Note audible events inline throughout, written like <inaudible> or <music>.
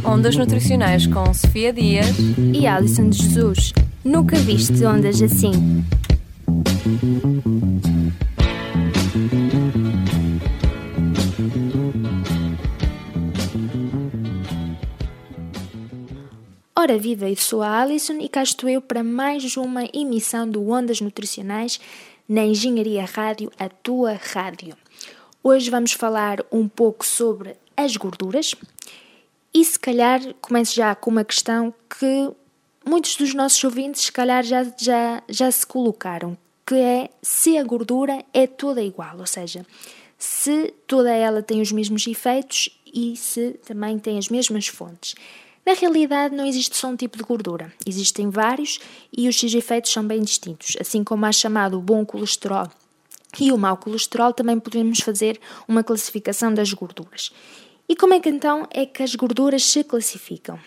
Ondas Nutricionais com Sofia Dias e Alison de Jesus. Nunca viste ondas assim. Ora viva, eu sou a Alison e cá estou eu para mais uma emissão do Ondas Nutricionais na Engenharia Rádio, a tua rádio. Hoje vamos falar um pouco sobre as gorduras e se calhar começo já com uma questão que muitos dos nossos ouvintes se calhar já, já, já se colocaram, que é se a gordura é toda igual, ou seja, se toda ela tem os mesmos efeitos e se também tem as mesmas fontes. Na realidade, não existe só um tipo de gordura, existem vários e os seus efeitos são bem distintos. Assim como há chamado o bom colesterol e o mau colesterol, também podemos fazer uma classificação das gorduras. E como é que então é que as gorduras se classificam?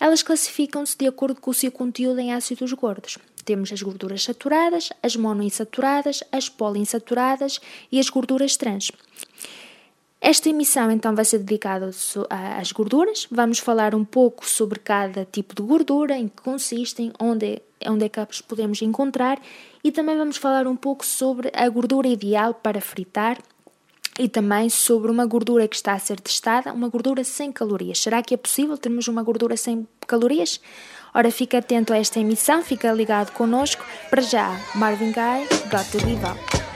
Elas classificam-se de acordo com o seu conteúdo em ácidos gordos. Temos as gorduras saturadas, as monoinsaturadas, as poliinsaturadas e as gorduras trans. Esta emissão então vai ser dedicada às gorduras. Vamos falar um pouco sobre cada tipo de gordura, em que consistem, onde, onde é que as podemos encontrar e também vamos falar um pouco sobre a gordura ideal para fritar e também sobre uma gordura que está a ser testada, uma gordura sem calorias. Será que é possível termos uma gordura sem calorias? Ora, fica atento a esta emissão, fica ligado connosco. Para já, Marvin Gaye, Got to Give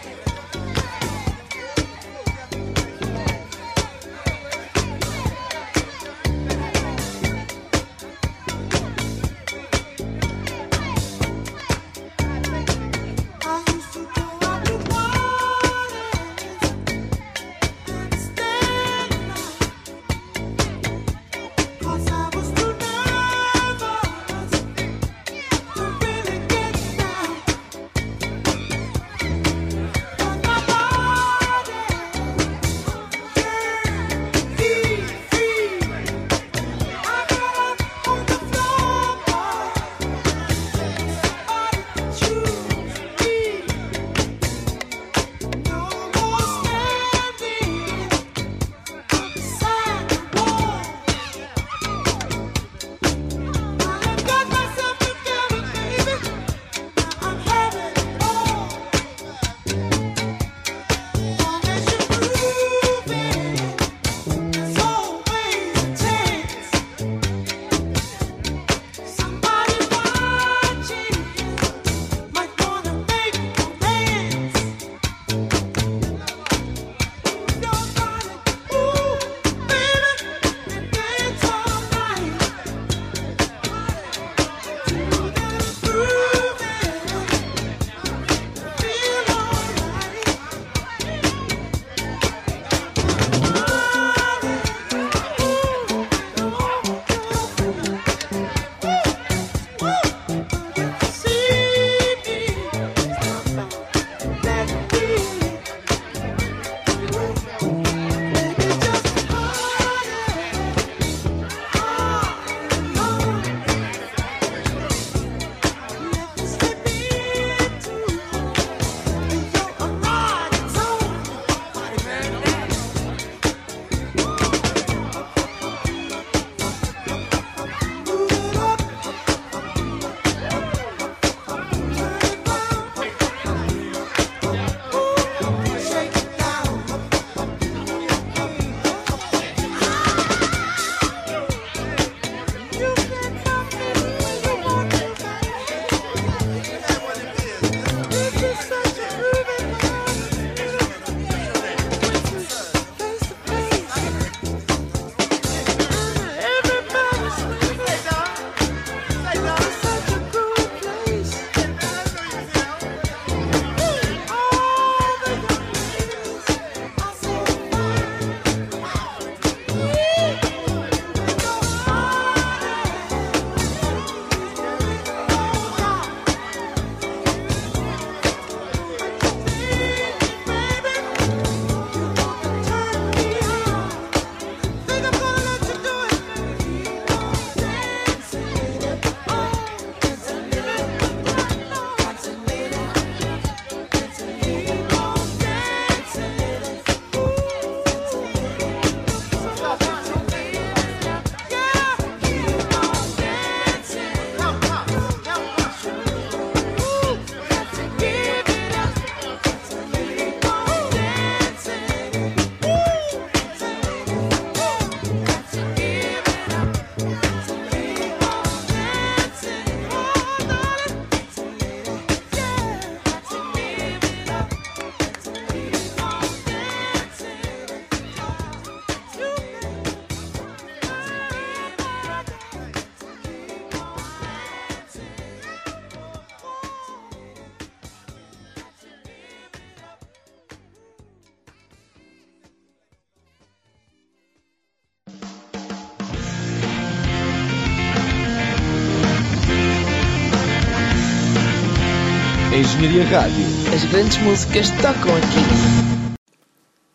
Engenharia Rádio. As grandes músicas tocam aqui.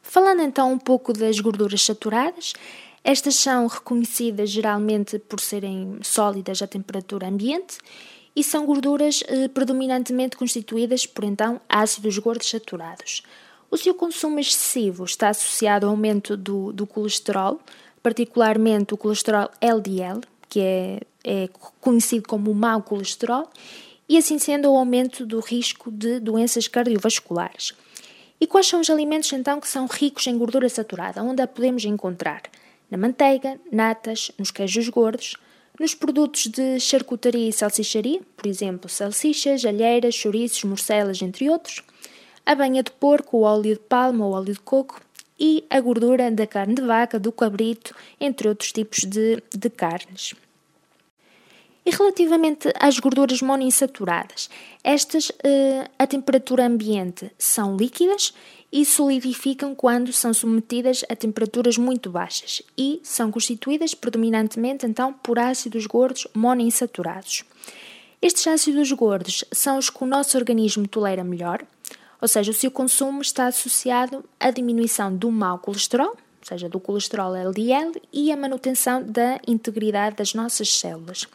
Falando então um pouco das gorduras saturadas, estas são reconhecidas geralmente por serem sólidas à temperatura ambiente e são gorduras eh, predominantemente constituídas por então ácidos gordos saturados. O seu consumo excessivo está associado ao aumento do, do colesterol, particularmente o colesterol LDL, que é, é conhecido como o mau colesterol, e assim sendo o aumento do risco de doenças cardiovasculares. E quais são os alimentos então que são ricos em gordura saturada? Onde a podemos encontrar? Na manteiga, natas, nos queijos gordos, nos produtos de charcutaria e salsicharia, por exemplo, salsichas, alheiras, chouriços, morcelas, entre outros, a banha de porco, o óleo de palma ou óleo de coco e a gordura da carne de vaca, do cabrito, entre outros tipos de, de carnes. E relativamente às gorduras monoinsaturadas, estas eh, a temperatura ambiente são líquidas e solidificam quando são submetidas a temperaturas muito baixas e são constituídas predominantemente então por ácidos gordos monoinsaturados. Estes ácidos gordos são os que o nosso organismo tolera melhor, ou seja, o seu consumo está associado à diminuição do mau colesterol, ou seja, do colesterol LDL, e à manutenção da integridade das nossas células.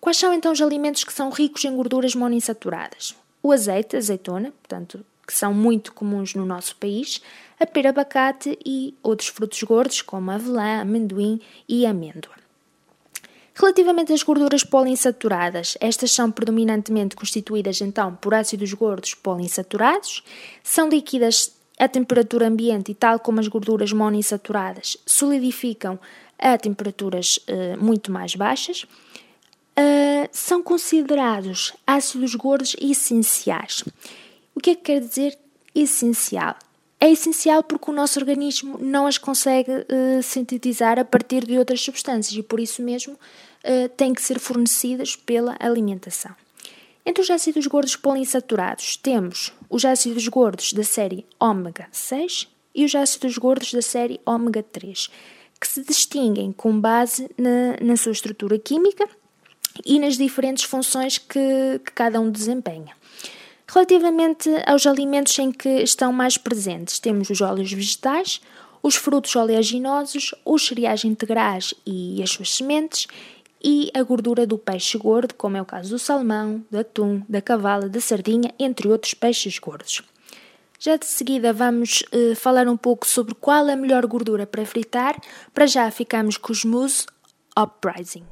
Quais são então os alimentos que são ricos em gorduras monoinsaturadas? O azeite, azeitona, portanto, que são muito comuns no nosso país, a pera abacate e outros frutos gordos como avelã, amendoim e amêndoa. Relativamente às gorduras poliinsaturadas, estas são predominantemente constituídas então por ácidos gordos poliinsaturados, são líquidas a temperatura ambiente e, tal como as gorduras monoinsaturadas, solidificam a temperaturas uh, muito mais baixas. Uh, são considerados ácidos gordos essenciais. O que é que quer dizer essencial? É essencial porque o nosso organismo não as consegue uh, sintetizar a partir de outras substâncias e por isso mesmo uh, têm que ser fornecidas pela alimentação. Entre os ácidos gordos poliinsaturados temos os ácidos gordos da série ômega 6 e os ácidos gordos da série ômega 3, que se distinguem com base na, na sua estrutura química e nas diferentes funções que, que cada um desempenha. Relativamente aos alimentos em que estão mais presentes, temos os óleos vegetais, os frutos oleaginosos, os cereais integrais e as suas sementes e a gordura do peixe gordo, como é o caso do salmão, do atum, da cavala, da sardinha, entre outros peixes gordos. Já de seguida vamos uh, falar um pouco sobre qual a melhor gordura para fritar. Para já ficamos com os mousse uprising.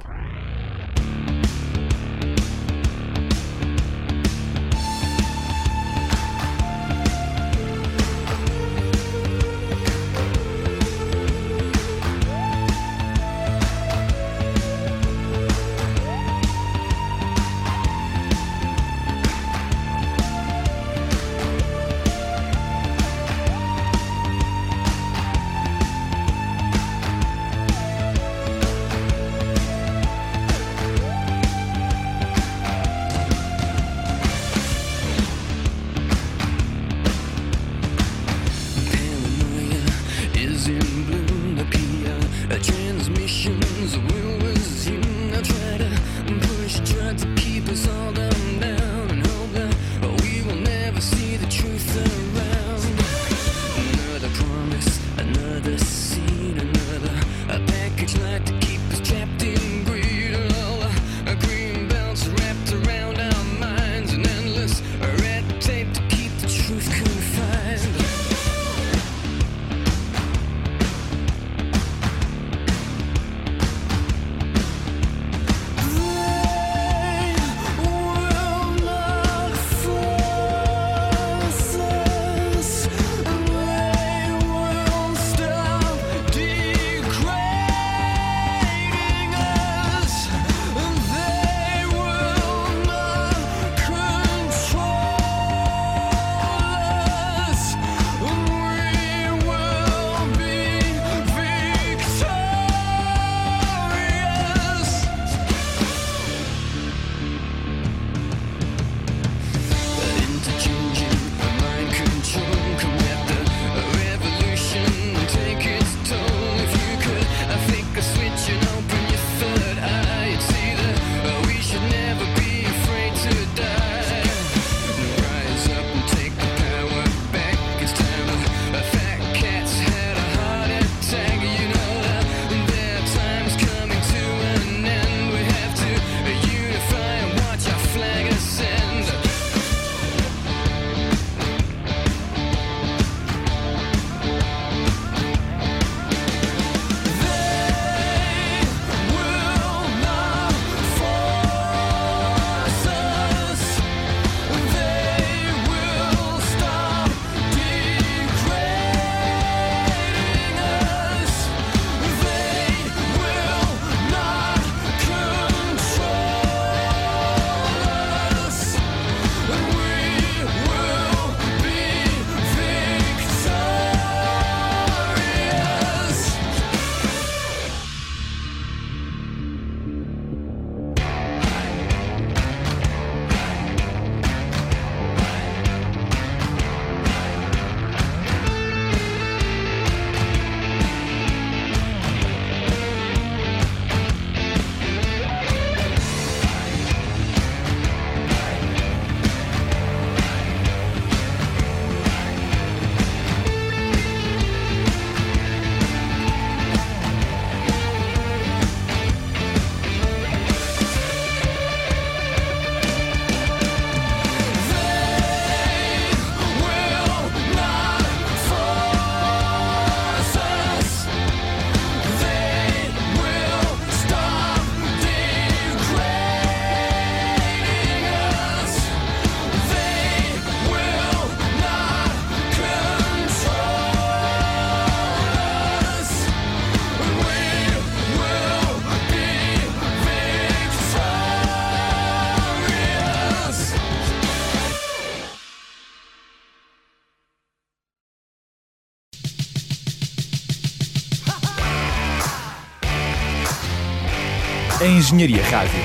Engenharia Rádio.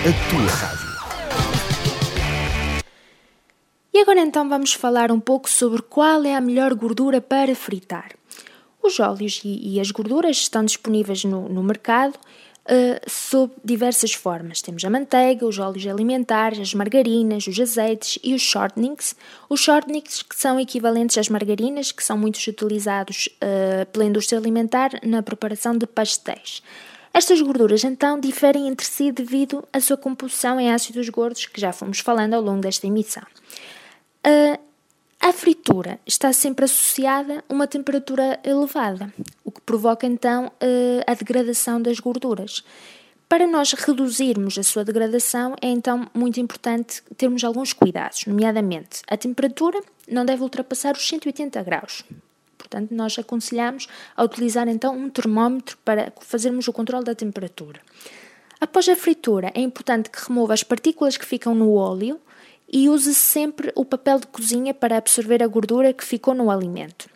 A tua rádio. E agora então vamos falar um pouco sobre qual é a melhor gordura para fritar. Os óleos e, e as gorduras estão disponíveis no, no mercado uh, sob diversas formas. Temos a manteiga, os óleos alimentares, as margarinas, os azeites e os shortenings. Os shortenings que são equivalentes às margarinas, que são muito utilizados uh, pela indústria alimentar na preparação de pastéis. Estas gorduras então diferem entre si devido à sua composição em ácidos gordos, que já fomos falando ao longo desta emissão. Uh, a fritura está sempre associada a uma temperatura elevada, o que provoca então eh, a degradação das gorduras. Para nós reduzirmos a sua degradação, é então muito importante termos alguns cuidados, nomeadamente a temperatura não deve ultrapassar os 180 graus. Portanto, nós aconselhamos a utilizar então um termómetro para fazermos o controle da temperatura. Após a fritura, é importante que remova as partículas que ficam no óleo e use sempre o papel de cozinha para absorver a gordura que ficou no alimento.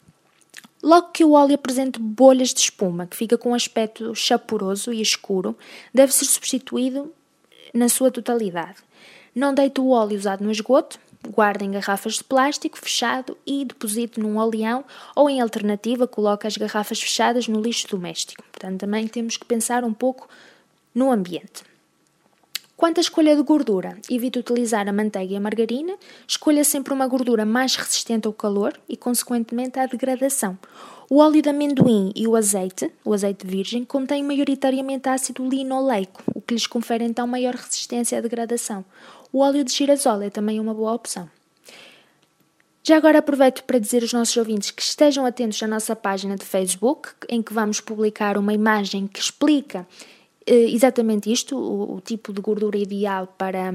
Logo que o óleo apresente bolhas de espuma, que fica com um aspecto chaporoso e escuro, deve ser substituído na sua totalidade. Não deite o óleo usado no esgoto, guarde em garrafas de plástico fechado e deposite num oleão ou, em alternativa, coloque as garrafas fechadas no lixo doméstico. Portanto, também temos que pensar um pouco no ambiente. Quanto à escolha de gordura, evite utilizar a manteiga e a margarina, escolha sempre uma gordura mais resistente ao calor e, consequentemente, à degradação. O óleo de amendoim e o azeite, o azeite virgem, contém maioritariamente ácido linoleico, o que lhes confere então maior resistência à degradação. O óleo de girasol é também uma boa opção. Já agora aproveito para dizer aos nossos ouvintes que estejam atentos à nossa página de Facebook, em que vamos publicar uma imagem que explica exatamente isto, o, o, tipo de gordura ideal para,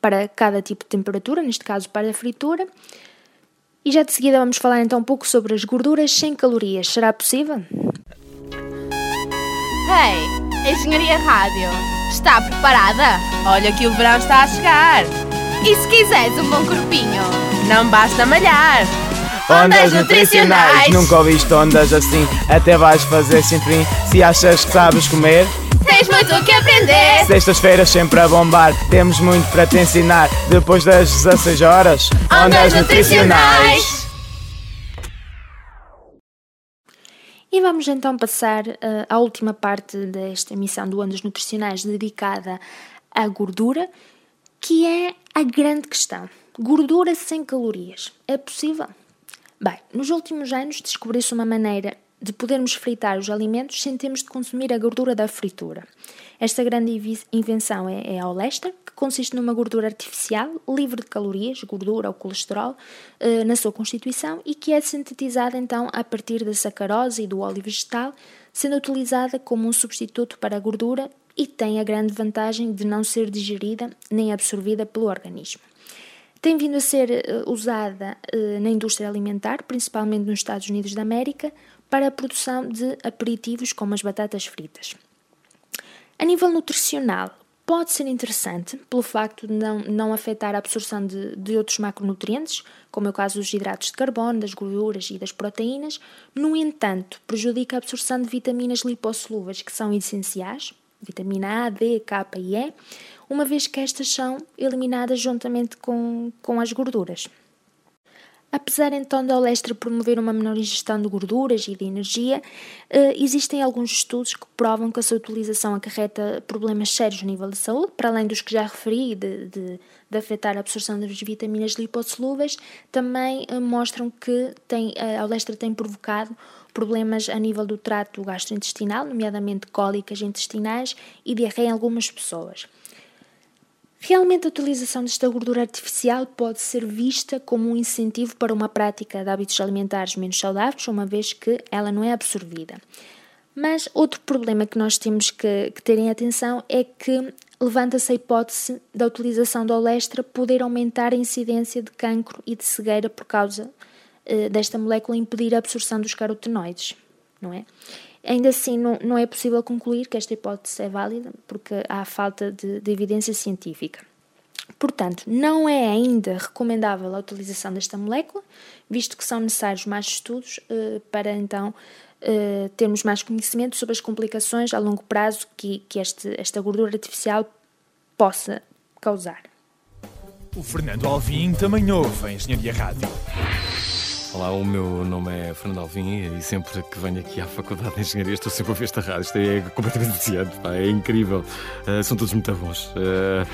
para cada tipo de temperatura, neste caso para a fritura. E já de seguida vamos falar então um pouco sobre as gorduras sem calorias. Será possível? Hey, Engenharia Rádio, está preparada? Olha que o verão está a chegar. E se quiseres um bom corpinho, não basta malhar. Ondas nutricionais, nunca ouviste ondas assim, até vais fazer sempre se achas que sabes comer. Tens muito o que aprender. Sextas-feiras sempre a bombar, temos muito para te ensinar. Depois das 16 horas, ondas nutricionais. E vamos então passar uh, à última parte desta emissão do Ondas Nutricionais dedicada à gordura, que é a grande questão. Gordura sem calorias. É possível? Bem, nos últimos anos descobriu-se uma maneira de podermos fritar os alimentos sem termos de consumir a gordura da fritura. Esta grande invenção é, é a Olestra, que consiste numa gordura artificial, livre de calorias, gordura ou colesterol, eh, na sua constituição e que é sintetizada então a partir da sacarose e do óleo vegetal, sendo utilizada como um substituto para a gordura e tem a grande vantagem de não ser digerida nem absorvida pelo organismo tem vindo a ser uh, usada uh, na indústria alimentar, principalmente nos Estados Unidos da América, para a produção de aperitivos como as batatas fritas. A nível nutricional, pode ser interessante pelo facto de não, não afetar a absorção de, de outros macronutrientes, como é o caso dos hidratos de carbono, das gorduras e das proteínas. No entanto, prejudica a absorção de vitaminas lipossolúveis, que são essenciais, vitamina A, D, K e E, uma vez que estas são eliminadas juntamente com, com as gorduras. Apesar então da Olestra promover uma menor ingestão de gorduras e de energia, eh, existem alguns estudos que provam que a sua utilização acarreta problemas sérios a nível de saúde, para além dos que já referi, de, de, de afetar a absorção das vitaminas lipossolúveis, também eh, mostram que tem, a Olestra tem provocado problemas a nível do trato gastrointestinal, nomeadamente cólicas intestinais e diarreia em algumas pessoas. Realmente a utilização desta gordura artificial pode ser vista como um incentivo para uma prática de hábitos alimentares menos saudáveis, uma vez que ela não é absorvida. Mas outro problema que nós temos que, que ter em atenção é que levanta-se a hipótese da utilização da olestra poder aumentar a incidência de cancro e de cegueira por causa eh, desta molécula impedir a absorção dos carotenoides, não é? Ainda assim, não, não é possível concluir que esta hipótese é válida porque há falta de, de evidência científica. Portanto, não é ainda recomendável a utilização desta molécula, visto que são necessários mais estudos uh, para então uh, termos mais conhecimento sobre as complicações a longo prazo que, que este, esta gordura artificial possa causar. O Fernando Alvim também ouve a Engenharia Rádio. Olá, o meu nome é Fernando Alvim e sempre que venho aqui à Faculdade de Engenharia estou sempre a ouvir esta rádio. Isto é completamente viciante, pá, é incrível. Uh, são todos muito bons. Uh,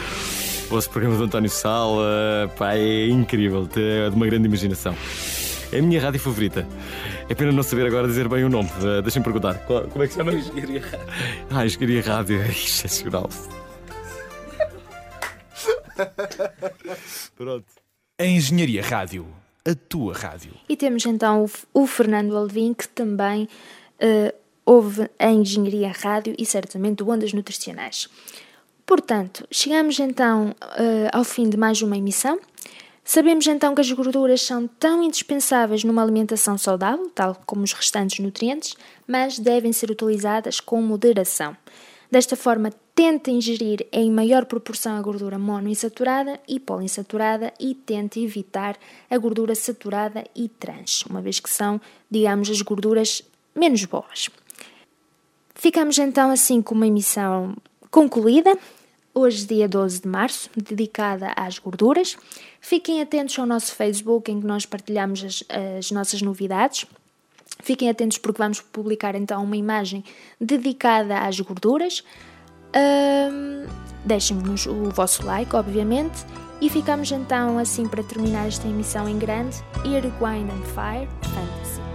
o vosso programa do António Sala, pá, é incrível, é de uma grande imaginação. É a minha rádio favorita. É pena não saber agora dizer bem o nome. Uh, Deixem-me perguntar. Qual, como é que se chama? Engenharia Rádio. Ah, Engenharia Rádio. <laughs> É excepcional. Pronto. A Engenharia Rádio. A tua rádio. E temos então o, Fernando Alvim, que também uh, ouve a Engenharia Rádio e certamente Ondas Nutricionais. Portanto, chegamos então uh, ao fim de mais uma emissão. Sabemos então que as gorduras são tão indispensáveis numa alimentação saudável, tal como os restantes nutrientes, mas devem ser utilizadas com moderação. Desta forma, tente ingerir em maior proporção a gordura monoinsaturada e poliinsaturada e tente evitar a gordura saturada e trans, uma vez que são, digamos, as gorduras menos boas. Ficamos então assim com uma emissão concluída, hoje, dia 12 de março, dedicada às gorduras. Fiquem atentos ao nosso Facebook, em que nós partilhamos as, as nossas novidades. Fiquem atentos porque vamos publicar então uma imagem dedicada às gorduras. Um, Deixem-nos o vosso like, obviamente. E ficamos então assim para terminar esta emissão em grande: Wine and Fire Fantasy.